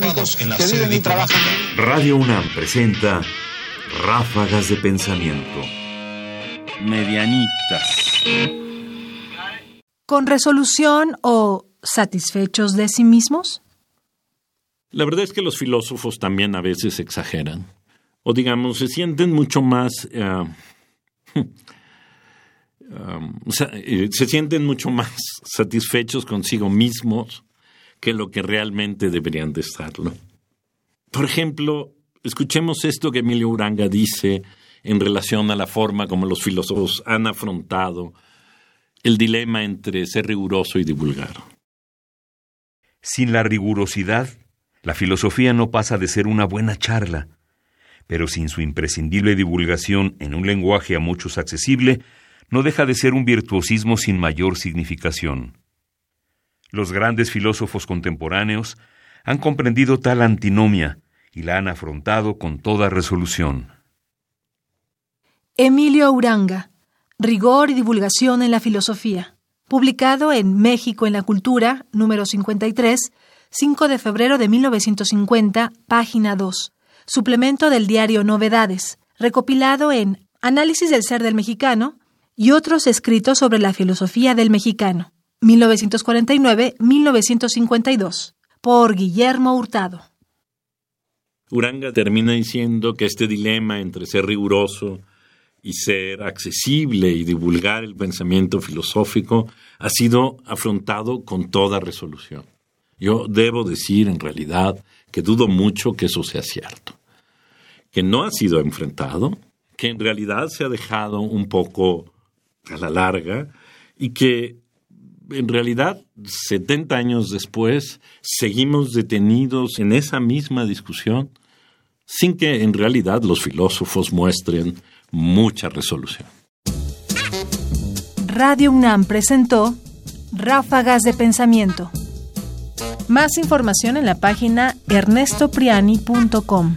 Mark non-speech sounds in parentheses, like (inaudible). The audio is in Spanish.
mecánicos que viven y trabajan. Radio UNAM presenta Ráfagas de Pensamiento. Medianitas. ¿Con resolución o satisfechos de sí mismos? La verdad es que los filósofos también a veces exageran. O digamos, se sienten mucho más... eh, (laughs) um, o sea, eh, se sienten mucho más satisfechos consigo mismos que lo que realmente deberían de estarlo. Por ejemplo, escuchemos esto que Emilio Uranga dice en relación a la forma como los filósofos han afrontado el dilema entre ser riguroso y divulgar. Sin la rigurosidad, la filosofía no pasa de ser una buena charla, pero sin su imprescindible divulgación en un lenguaje a muchos accesible, no deja de ser un virtuosismo sin mayor significación. Los grandes filósofos contemporáneos han comprendido tal antinomia y la han afrontado con toda resolución. Emilio Uranga, Rigor y Divulgación en la Filosofía, publicado en México en la Cultura, número 53, 5 de febrero de 1950, página 2, suplemento del diario Novedades, recopilado en Análisis del Ser del Mexicano y otros escritos sobre la filosofía del mexicano, 1949-1952, por Guillermo Hurtado. Uranga termina diciendo que este dilema entre ser riguroso y ser accesible y divulgar el pensamiento filosófico ha sido afrontado con toda resolución. Yo debo decir en realidad que dudo mucho que eso sea cierto, que no ha sido enfrentado, que en realidad se ha dejado un poco a la larga y que en realidad 70 años después seguimos detenidos en esa misma discusión sin que en realidad los filósofos muestren mucha resolución. Radio UNAM presentó Ráfagas de Pensamiento. Más información en la página ernestopriani.com.